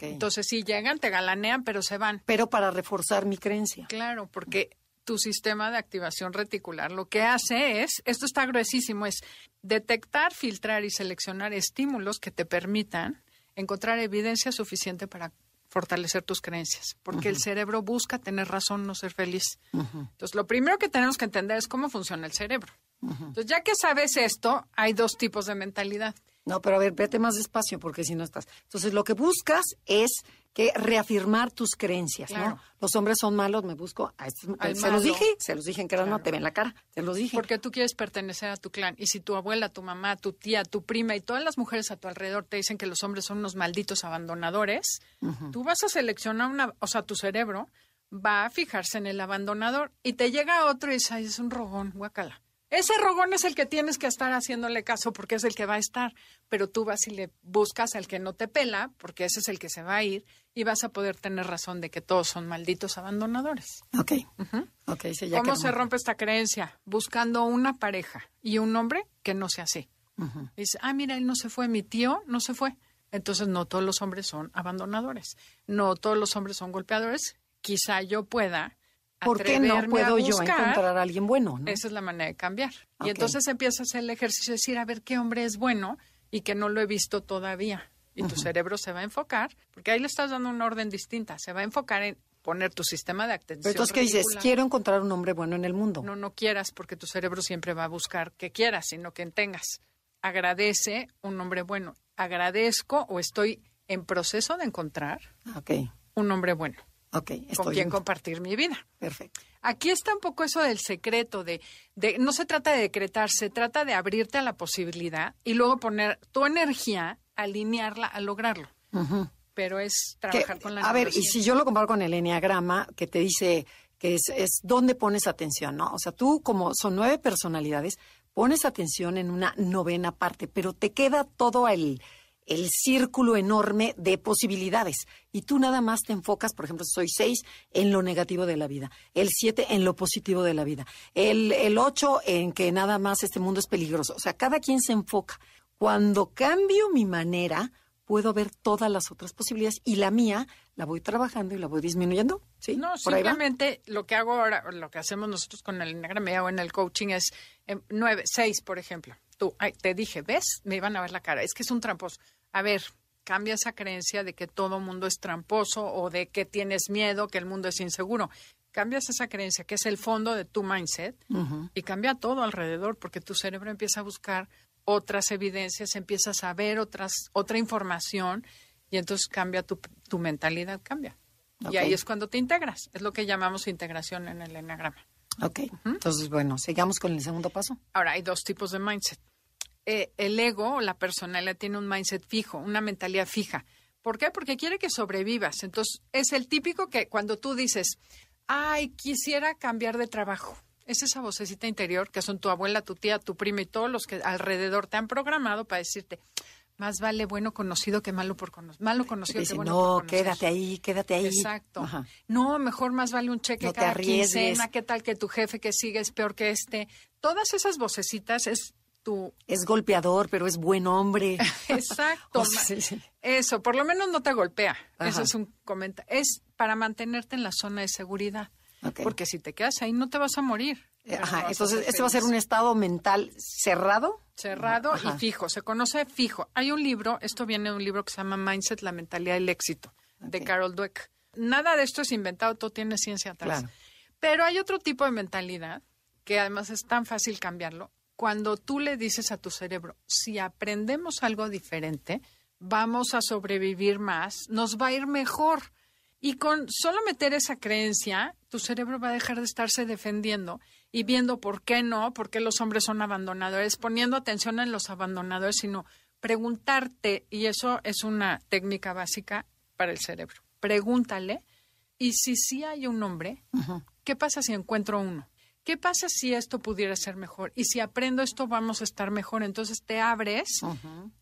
Entonces, si llegan, te galanean, pero se van. Pero para reforzar mi creencia. Claro, porque tu sistema de activación reticular lo que hace es, esto está gruesísimo, es detectar, filtrar y seleccionar estímulos que te permitan encontrar evidencia suficiente para fortalecer tus creencias, porque el cerebro busca tener razón, no ser feliz. Entonces, lo primero que tenemos que entender es cómo funciona el cerebro. Entonces, ya que sabes esto, hay dos tipos de mentalidad. No, pero a ver, vete más despacio porque si no estás. Entonces, lo que buscas es que reafirmar tus creencias, ¿no? Los hombres son malos, me busco. A se los dije, se los dije en que no te ven la cara, se los dije. Porque tú quieres pertenecer a tu clan. Y si tu abuela, tu mamá, tu tía, tu prima y todas las mujeres a tu alrededor te dicen que los hombres son unos malditos abandonadores, tú vas a seleccionar una, o sea, tu cerebro va a fijarse en el abandonador y te llega otro y dice, es un rogón, guacala. Ese rogón es el que tienes que estar haciéndole caso porque es el que va a estar, pero tú vas y le buscas al que no te pela porque ese es el que se va a ir y vas a poder tener razón de que todos son malditos abandonadores. Ok. okay ¿Cómo se rompe esta creencia? Buscando una pareja y un hombre que no sea así. Dice, ah, mira, él no se fue, mi tío no se fue. Entonces no todos los hombres son abandonadores, no todos los hombres son golpeadores. Quizá yo pueda ¿Por qué no puedo yo encontrar a alguien bueno? Esa es la manera de cambiar. Y entonces empiezas a hacer el ejercicio de decir, a ver qué hombre es bueno y que no lo he visto todavía. y tu cerebro se va a enfocar, porque ahí le estás dando una orden distinta, se va a enfocar en poner tu sistema de atención. Pero entonces, ¿qué dices? Quiero encontrar un hombre bueno en el mundo. No, no quieras, porque tu cerebro siempre va a buscar que quieras, sino que tengas. Agradece un hombre bueno. Agradezco o estoy en proceso de encontrar Ok, un hombre bueno ok. con Estoy quien en- compartir mi vida. Perfecto. Aquí está un poco eso del secreto, de, de no se trata de decretar, se trata de abrirte a la posibilidad y luego poner tu energía, alinearla a lograrlo. Pero es Que- trabajar con la a ver, y si yo lo comparo con el enneagrama, que te dice que es, es dónde pones atención, ¿no? O sea, tú como son nueve personalidades, pones atención en una novena parte, pero te queda todo el, el círculo enorme de posibilidades. Y tú nada más te enfocas, por ejemplo, soy seis en lo negativo de la vida, el siete en lo positivo de la vida, el, el ocho en que nada más este mundo es peligroso. O sea, cada quien se enfoca. Cuando cambio mi manera, puedo ver todas las otras posibilidades y la mía la voy trabajando y la voy disminuyendo. ¿Sí? No, simplemente lo que hago ahora, lo que hacemos nosotros con el Enneagrama o en el coaching es eh, nueve, seis, por ejemplo. Tú, ay, te dije, ¿ves? Me iban a ver la cara. Es que es un tramposo. A ver, cambia esa creencia de que todo mundo es tramposo o de que tienes miedo, que el mundo es inseguro. Cambias esa creencia, que es el fondo de tu mindset, y cambia todo alrededor, porque tu cerebro empieza a buscar otras evidencias, empieza a saber otras, otra información, y entonces cambia tu, tu mentalidad, cambia. Y ahí es cuando te integras. Es lo que llamamos integración en el enneagrama. Ok. Entonces, bueno, sigamos con el segundo paso. Ahora, hay dos tipos de mindset. Eh, el ego o la personalidad tiene un mindset fijo, una mentalidad fija. ¿Por qué? Porque quiere que sobrevivas. Entonces, es el típico que cuando tú dices, ay, quisiera cambiar de trabajo. Es esa vocecita interior que son tu abuela, tu tía, tu prima y todos los que alrededor te han programado para decirte, más vale bueno conocido que malo por. Malo conocido que bueno por no, conocer". quédate ahí, quédate ahí. Exacto. Ajá. No, mejor más vale un cheque No cada quincena, qué tal que tu jefe que sigue es peor que este. Todas esas vocecitas es tu... Es golpeador, pero es buen hombre. *laughs* Exacto. *laughs* O sea. Eso, por lo menos no te golpea. Ajá. Eso es un comentario. Es para mantenerte en la zona de seguridad. Porque si te quedas ahí no te vas a morir. Eh, Ajá, entonces, este va a ser un estado mental cerrado. cerrado Ajá. y fijo. Se conoce fijo. Hay un libro, esto viene de un libro que se llama Mindset, la mentalidad del éxito, de. Carol Dweck. Nada de esto es inventado, todo tiene ciencia atrás. Claro. Pero hay otro tipo de mentalidad que además es tan fácil cambiarlo. Cuando tú le dices a tu cerebro, si aprendemos algo diferente, vamos a sobrevivir más, nos va a ir mejor. Y con solo meter esa creencia, tu cerebro va a dejar de estarse defendiendo y viendo por qué no, por qué los hombres son abandonadores, poniendo atención en los abandonadores, sino preguntarte, y eso es una técnica básica para el cerebro. Pregúntale, y si sí hay un hombre, ¿qué pasa si encuentro uno? ¿Qué pasa si esto pudiera ser mejor? Y si aprendo esto, vamos a estar mejor. Entonces te abres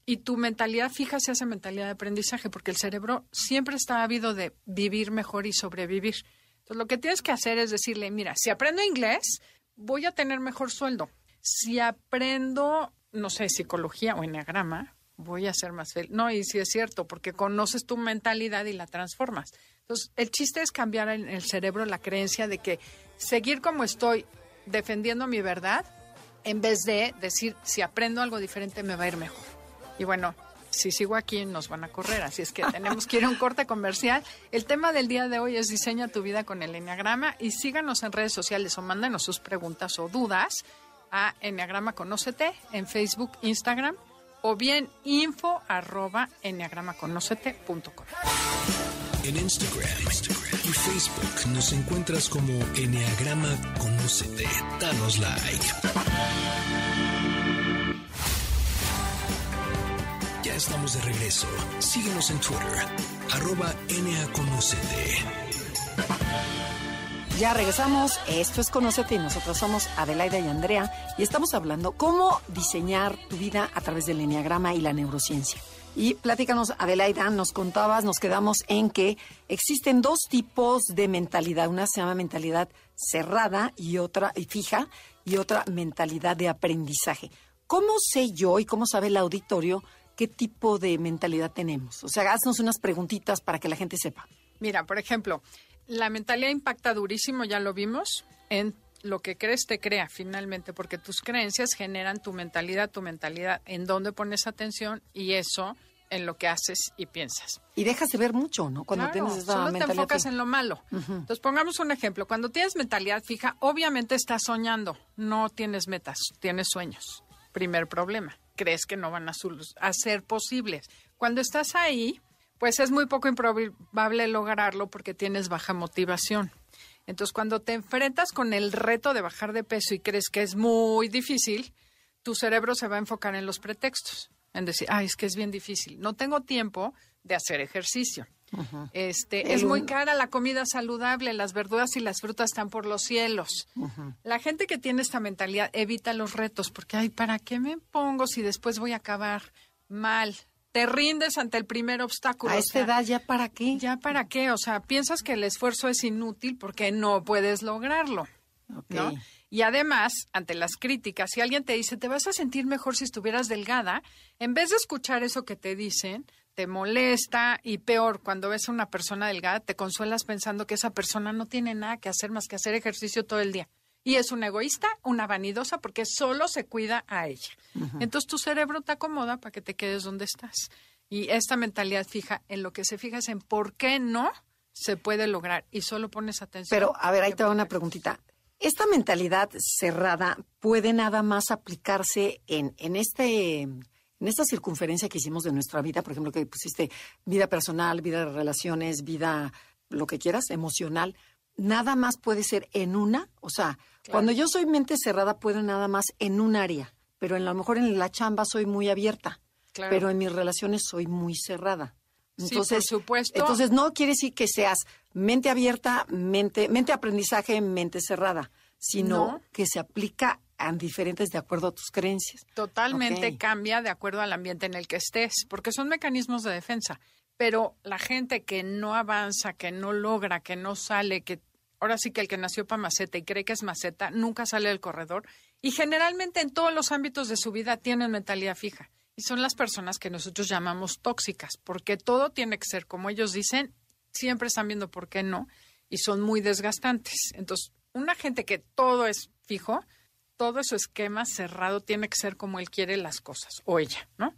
y tu mentalidad fija se hace mentalidad de aprendizaje, porque el cerebro siempre está ávido de vivir mejor y sobrevivir. Entonces lo que tienes que hacer es decirle, mira, si aprendo inglés, voy a tener mejor sueldo. Si aprendo, no sé, psicología o enneagrama, voy a ser más feliz. No, y sí es cierto, porque conoces tu mentalidad y la transformas. Entonces, el chiste es cambiar en el cerebro la creencia de que seguir como estoy defendiendo mi verdad, en vez de decir, si aprendo algo diferente me va a ir mejor. Y bueno, si sigo aquí nos van a correr, así es que *laughs* tenemos que ir a un corte comercial. El tema del día de hoy es diseña tu vida con el Enneagrama y síganos en redes sociales o mándanos sus preguntas o dudas a Enneagrama Conócete en Facebook, Instagram o bien info arroba enneagramaconócete.com. En Instagram, y Facebook nos encuentras como Enneagrama Conócete. Danos like. Ya estamos de regreso. Síguenos en Twitter, arroba. Ya regresamos. Esto es Conócete y nosotros somos Adelaida y Andrea y estamos hablando cómo diseñar tu vida a través del enneagrama y la neurociencia. Y platícanos, Adelaida, nos contabas, nos quedamos en que existen dos tipos de mentalidad. Una se llama mentalidad cerrada y otra y fija y otra mentalidad de aprendizaje. ¿Cómo sé yo y cómo sabe el auditorio qué tipo de mentalidad tenemos? O sea, haznos unas preguntitas para que la gente sepa. Mira, por ejemplo, la mentalidad impacta durísimo, ya lo vimos, en lo que crees te crea finalmente, porque tus creencias generan tu mentalidad, tu mentalidad, en dónde pones atención y eso en lo que haces y piensas. Y dejas de ver mucho, ¿no? Cuando Claro, tienes esa solo te enfocas fija. en lo malo. Entonces, pongamos un ejemplo. Cuando tienes mentalidad fija, obviamente estás soñando. No tienes metas, tienes sueños. Primer problema. Crees que no van a, a ser posibles. Cuando estás ahí, pues es muy poco improbable lograrlo porque tienes baja motivación. Entonces, cuando te enfrentas con el reto de bajar de peso y crees que es muy difícil, tu cerebro se va a enfocar en los pretextos, en decir, ay, es que es bien difícil, no tengo tiempo de hacer ejercicio. Este, es muy cara la comida saludable, las verduras y las frutas están por los cielos. La gente que tiene esta mentalidad evita los retos porque, ay, ¿para qué me pongo si después voy a acabar mal? Te rindes ante el primer obstáculo. A o esta sea, edad, ¿ya para qué? ¿Ya para qué? O sea, piensas que el esfuerzo es inútil porque no puedes lograrlo. ¿no? Y además, ante las críticas, si alguien te dice, te vas a sentir mejor si estuvieras delgada, en vez de escuchar eso que te dicen, te molesta y peor, cuando ves a una persona delgada, te consuelas pensando que esa persona no tiene nada que hacer más que hacer ejercicio todo el día. Y es una egoísta, una vanidosa, porque solo se cuida a ella. Entonces tu cerebro te acomoda para que te quedes donde estás. Y esta mentalidad fija, en lo que se fija es en por qué no se puede lograr y solo pones atención. Pero, a ver, ahí ¿Qué te va una preguntita. ¿Esta mentalidad cerrada puede nada más aplicarse en, en este en esta circunferencia que hicimos de nuestra vida, por ejemplo, que pusiste vida personal, vida de relaciones, vida, lo que quieras, emocional, nada más puede ser en una? O sea, cuando yo soy mente cerrada, puedo nada más en un área, pero en, a lo mejor en la chamba soy muy abierta, Claro. pero en mis relaciones soy muy cerrada. Sí, Entonces, por supuesto. entonces no quiere decir que seas mente abierta, mente, mente aprendizaje, mente cerrada, sino No. que se aplica a diferentes de acuerdo a tus creencias. Totalmente cambia de acuerdo al ambiente en el que estés, porque son mecanismos de defensa. Pero la gente que no avanza, que no logra, que no sale, que ahora sí que el que nació para maceta y cree que es maceta, nunca sale del corredor. Y generalmente en todos los ámbitos de su vida tienen mentalidad fija. Y son las personas que nosotros llamamos tóxicas, porque todo tiene que ser como ellos dicen, siempre están viendo por qué no, y son muy desgastantes. Entonces, una gente que todo es fijo, todo su esquema cerrado tiene que ser como él quiere las cosas, o ella, ¿no?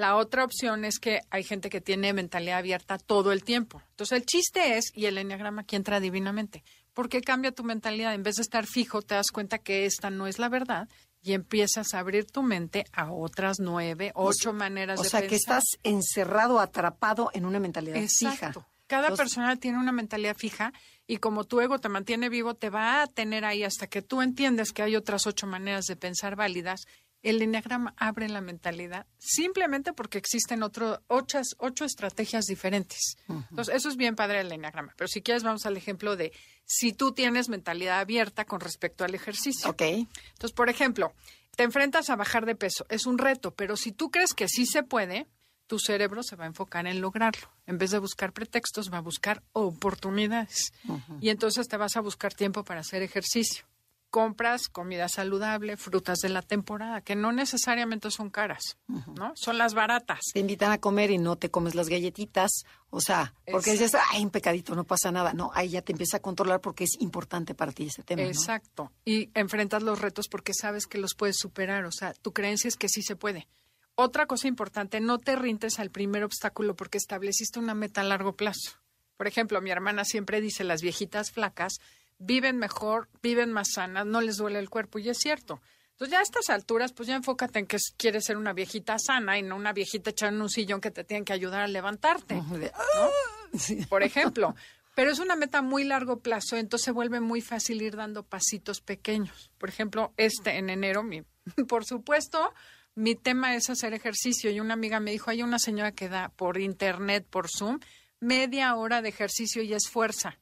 La otra opción es que hay gente que tiene mentalidad abierta todo el tiempo. Entonces, el chiste es, y el enneagrama aquí entra divinamente, porque cambia tu mentalidad. En vez de estar fijo, te das cuenta que esta no es la verdad y empiezas a abrir tu mente a otras nueve, ocho maneras O de sea, que pensar. estás encerrado, atrapado en una mentalidad Exacto. fija. Cada Entonces, persona tiene una mentalidad fija y como tu ego te mantiene vivo, te va a tener ahí hasta que tú entiendes que hay otras ocho maneras de pensar válidas. El enneagrama abre la mentalidad simplemente porque existen otro, ocho, ocho estrategias diferentes. Entonces, eso es bien padre el enneagrama. Pero si quieres, vamos al ejemplo de si tú tienes mentalidad abierta con respecto al ejercicio. Ok. Entonces, por ejemplo, te enfrentas a bajar de peso, es un reto, pero si tú crees que sí se puede, tu cerebro se va a enfocar en lograrlo. En vez de buscar pretextos, va a buscar oportunidades. Y entonces te vas a buscar tiempo para hacer ejercicio. Compras comida saludable, frutas de la temporada, que no necesariamente son caras, ¿no? Son las baratas. Te invitan a comer y no te comes las galletitas. O sea, porque dices, ay, un pecadito, no pasa nada. No, ahí ya te empieza a controlar porque es importante para ti ese tema. ¿no? Exacto. Y enfrentas los retos porque sabes que los puedes superar. O sea, tu creencia es que sí se puede. Otra cosa importante, no te rindes al primer obstáculo porque estableciste una meta a largo plazo. Por ejemplo, mi hermana siempre dice, las viejitas flacas viven mejor, viven más sanas, no les duele el cuerpo, y es cierto. Entonces ya a estas alturas, pues ya enfócate en que quieres ser una viejita sana y no una viejita echada en un sillón que te tienen que ayudar a levantarte *laughs* Sí. por ejemplo. Pero es una meta muy largo plazo, entonces se vuelve muy fácil ir dando pasitos pequeños. Por ejemplo, este en enero, mi, *laughs* por supuesto, mi tema es hacer ejercicio y una amiga me dijo, hay una señora que da por internet, por Zoom, media hora de ejercicio y es fuerza,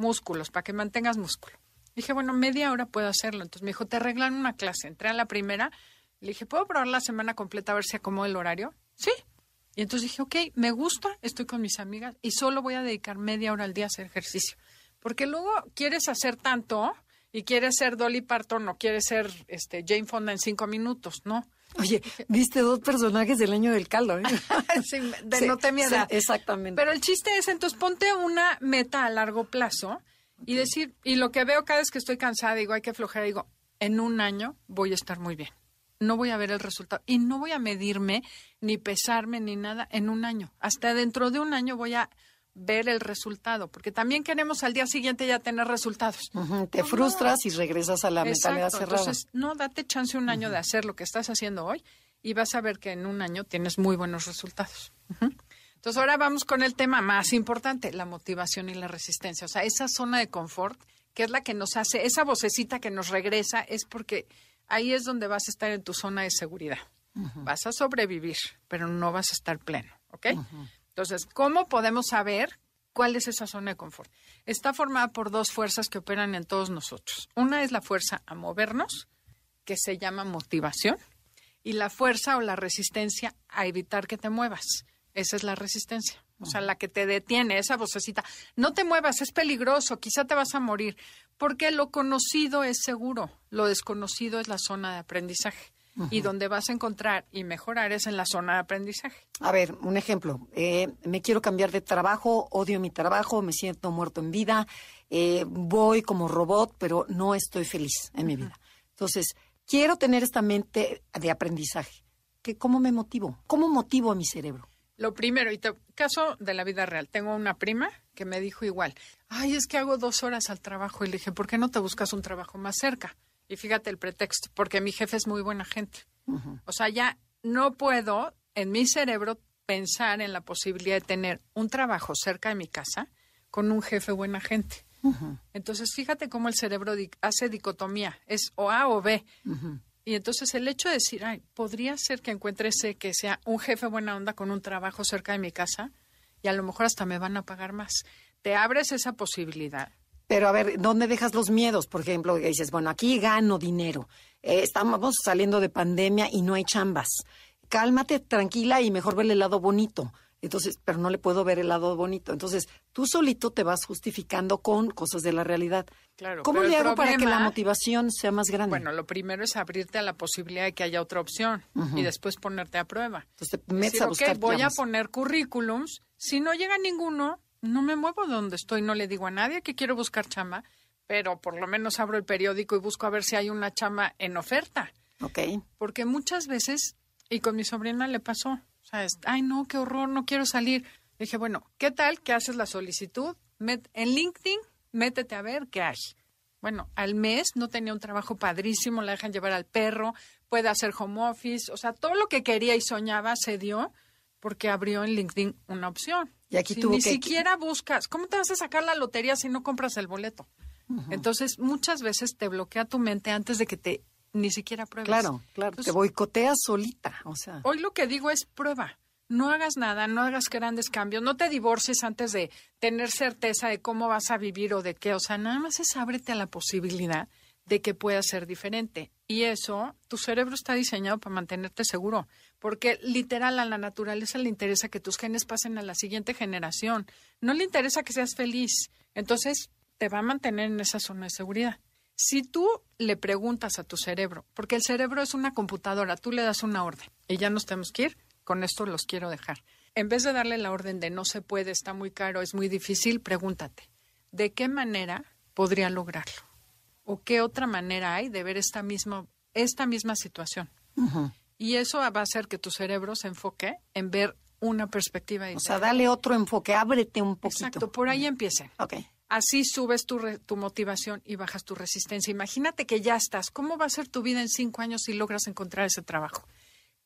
músculos, para que mantengas músculo. Dije, bueno, media hora puedo hacerlo. Entonces me dijo, te arreglan una clase. Entré a la primera, le dije, ¿puedo probar la semana completa a ver si acomodo el horario? Sí, y entonces dije, ok, me gusta, estoy con mis amigas y solo voy a dedicar media hora al día a hacer ejercicio. Porque luego quieres hacer tanto y quieres ser Dolly Parton o quieres ser este, Jane Fonda en cinco minutos, ¿no? Oye, viste dos personajes del año del caldo, ¿eh? *laughs* Sí, de Sí, no te mi sí, exactamente. Pero el chiste es, entonces, ponte una meta a largo plazo y decir, y lo que veo cada vez que estoy cansada, digo, hay que aflojar, digo, en un año voy a estar muy bien. no voy a ver el resultado y no voy a medirme ni pesarme ni nada en un año. Hasta dentro de un año voy a ver el resultado, porque también queremos al día siguiente ya tener resultados. Te frustras y regresas a la mentalidad cerrada. Entonces, no, date chance un año de hacer lo que estás haciendo hoy y vas a ver que en un año tienes muy buenos resultados. Entonces, ahora vamos con el tema más importante, la motivación y la resistencia. O sea, esa zona de confort, que es la que nos hace, esa vocecita que nos regresa, es porque ahí es donde vas a estar en tu zona de seguridad. Vas a sobrevivir, pero no vas a estar pleno, ¿ok? Entonces, ¿cómo podemos saber cuál es esa zona de confort? Está formada por dos fuerzas que operan en todos nosotros. Una es la fuerza a movernos, que se llama motivación, y la fuerza o la resistencia a evitar que te muevas. Esa es la resistencia. O sea, la que te detiene, esa vocecita. No te muevas, es peligroso, quizá te vas a morir. Porque lo conocido es seguro, lo desconocido es la zona de aprendizaje. Y donde vas a encontrar y mejorar es en la zona de aprendizaje. A ver, un ejemplo. Eh, me quiero cambiar de trabajo, odio mi trabajo, me siento muerto en vida, eh, voy como robot, pero no estoy feliz en mi vida. Entonces, quiero tener esta mente de aprendizaje. ¿Qué, ¿Cómo me motivo? ¿Cómo motivo a mi cerebro? Lo primero, y te, caso de la vida real, tengo una prima que me dijo igual, ay, es que hago dos horas al trabajo. Y le dije, ¿por qué no te buscas un trabajo más cerca? Y fíjate el pretexto, porque mi jefe es muy buena gente. O sea, ya no puedo en mi cerebro pensar en la posibilidad de tener un trabajo cerca de mi casa con un jefe buena gente. Entonces, fíjate cómo el cerebro hace dicotomía, es o A o B. Y entonces el hecho de decir, ay, podría ser que encuentre ese que sea un jefe buena onda con un trabajo cerca de mi casa y a lo mejor hasta me van a pagar más. Te abres esa posibilidad. Pero a ver, ¿dónde dejas los miedos? Por ejemplo, dices, bueno, aquí gano dinero. Eh, estamos saliendo de pandemia y no hay chambas. Cálmate, tranquila y mejor ver el lado bonito. Entonces, pero no le puedo ver el lado bonito. Entonces, tú solito te vas justificando con cosas de la realidad. Claro. ¿Cómo le hago para que la motivación sea más grande? Bueno, lo primero es abrirte a la posibilidad de que haya otra opción y después ponerte a prueba. Entonces, te metes a buscar voy a poner currículums. Si no llega ninguno, no me muevo de donde estoy, no le digo a nadie que quiero buscar chamba, pero por lo menos abro el periódico y busco a ver si hay una chamba en oferta. Ok. Porque muchas veces, y con mi sobrina le pasó, o sea, ay no, qué horror, no quiero salir. dije, bueno, ¿qué tal que haces la solicitud? en LinkedIn, métete a ver qué hay. Bueno, al mes no tenía un trabajo padrísimo, la dejan llevar al perro, puede hacer home office, o sea, todo lo que quería y soñaba se dio porque abrió en LinkedIn una opción. Y aquí si tuvo ni que... siquiera buscas, ¿cómo te vas a sacar la lotería si no compras el boleto? Entonces, muchas veces te bloquea tu mente antes de que te ni siquiera pruebes. Claro, claro, te boicoteas solita, o sea. Hoy lo que digo es prueba. No hagas nada, no hagas grandes cambios, no te divorcies antes de tener certeza de cómo vas a vivir o de qué. O sea, nada más es ábrete a la posibilidad de que pueda ser diferente. Y eso, tu cerebro está diseñado para mantenerte seguro, porque literal a la naturaleza le interesa que tus genes pasen a la siguiente generación, no le interesa que seas feliz. Entonces, te va a mantener en esa zona de seguridad. Si tú le preguntas a tu cerebro, porque el cerebro es una computadora, tú le das una orden y ya nos tenemos que ir, con esto los quiero dejar. En vez de darle la orden de no se puede, está muy caro, es muy difícil, pregúntate, ¿de qué manera podría lograrlo? ¿O qué otra manera hay de ver esta misma, esta misma situación? Y eso va a hacer que tu cerebro se enfoque en ver una perspectiva diferente. O sea, dale otro enfoque, ábrete un poquito. Exacto, por ahí empiece. Ok. Así subes tu, tu motivación y bajas tu resistencia. Imagínate que ya estás. ¿Cómo va a ser tu vida en cinco años si logras encontrar ese trabajo?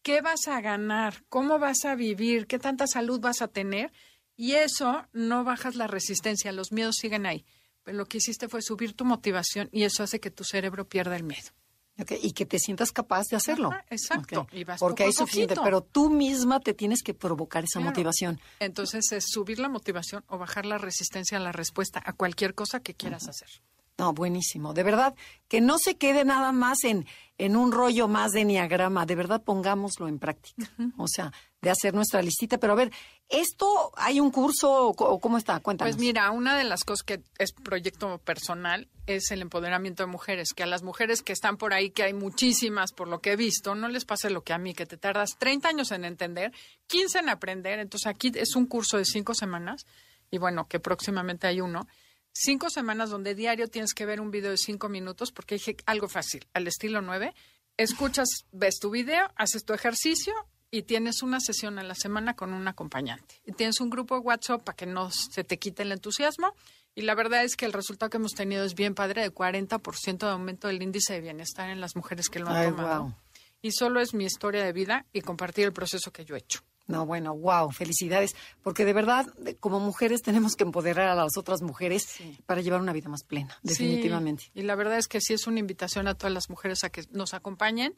¿Qué vas a ganar? ¿Cómo vas a vivir? ¿Qué tanta salud vas a tener? Y eso no bajas la resistencia, los miedos siguen ahí. Pero lo que hiciste fue subir tu motivación y eso hace que tu cerebro pierda el miedo. Okay, y que te sientas capaz de hacerlo. Ajá, exacto. Okay. Y vas Porque hay suficiente, pero tú misma te tienes que provocar esa Claro. motivación. Entonces es subir la motivación o bajar la resistencia a la respuesta a cualquier cosa que quieras hacer. No, buenísimo. De verdad, que no se quede nada más en, en un rollo más de enneagrama. De verdad, pongámoslo en práctica. O sea, de hacer nuestra listita. Pero a ver, ¿esto hay un curso o cómo está? Cuéntanos. Pues mira, una de las cosas que es proyecto personal es el empoderamiento de mujeres, que a las mujeres que están por ahí, que hay muchísimas por lo que he visto, no les pase lo que a mí, que te tardas 30 años en entender, 15 en aprender. Entonces aquí es un curso de cinco semanas y bueno, que próximamente hay uno. Cinco semanas donde diario tienes que ver un video de cinco minutos porque dije algo fácil, al estilo 9, escuchas, ves tu video, haces tu ejercicio y tienes una sesión a la semana con un acompañante. Y tienes un grupo de WhatsApp para que no se te quite el entusiasmo. Y la verdad es que el resultado que hemos tenido es bien padre, de 40% de aumento del índice de bienestar en las mujeres que lo han Ay, tomado. guau. Y solo es mi historia de vida y compartir el proceso que yo he hecho. No, bueno, wow, felicidades. Porque de verdad, como mujeres, tenemos que empoderar a las otras mujeres para llevar una vida más plena, definitivamente. Sí, y la verdad es que sí es una invitación a todas las mujeres a que nos acompañen.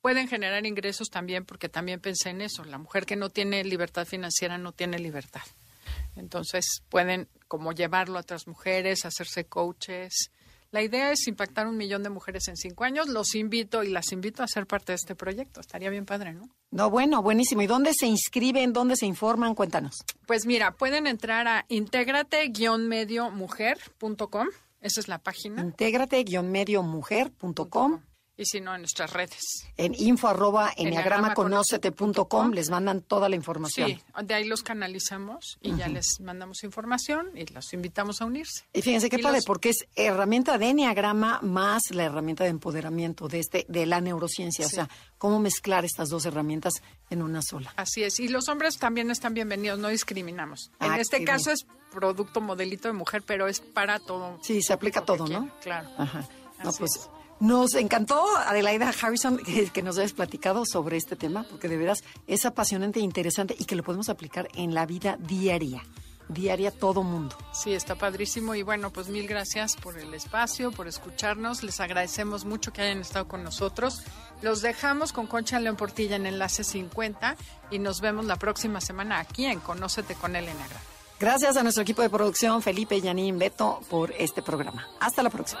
Pueden generar ingresos también, porque también pensé en eso. La mujer que no tiene libertad financiera no tiene libertad. Entonces pueden como llevarlo a otras mujeres, hacerse coaches. La idea es impactar un millón de mujeres en cinco años. Los invito y las invito a ser parte de este proyecto. Estaría bien padre, ¿no? No, bueno, buenísimo. ¿Y dónde se inscriben? ¿Dónde se informan? Cuéntanos. Pues mira, pueden entrar a intégrate-mediomujer.com. Esa es la página. Intégrate-mediomujer.com Y si no, en nuestras redes. en info arroba enneagramaconócete.com les mandan toda la información. Sí, de ahí los canalizamos y ya les mandamos información y los invitamos a unirse. Y fíjense qué Y padre, los- porque es herramienta de enneagrama más la herramienta de empoderamiento de este de la neurociencia. O sea, cómo mezclar estas dos herramientas en una sola. Así es. Y los hombres también están bienvenidos, no discriminamos. Ah, en este caso bien. es producto modelito de mujer, pero es para todo. Sí, se aplica todo, ¿no? quiera, Claro. Ajá. No, Así pues es. Nos encantó, Adelaida Harrison, que, que nos hayas platicado sobre este tema, porque de veras es apasionante e interesante y que lo podemos aplicar en la vida diaria. Diaria todo mundo. Sí, está padrísimo. Y bueno, pues mil gracias por el espacio, por escucharnos. Les agradecemos mucho que hayan estado con nosotros. Los dejamos con Concha León Portilla en Enlace 50 y nos vemos la próxima semana aquí en Conócete con el Enneagrama. Gracias a nuestro equipo de producción, Felipe, Yanín, Beto, por este programa. Hasta la próxima.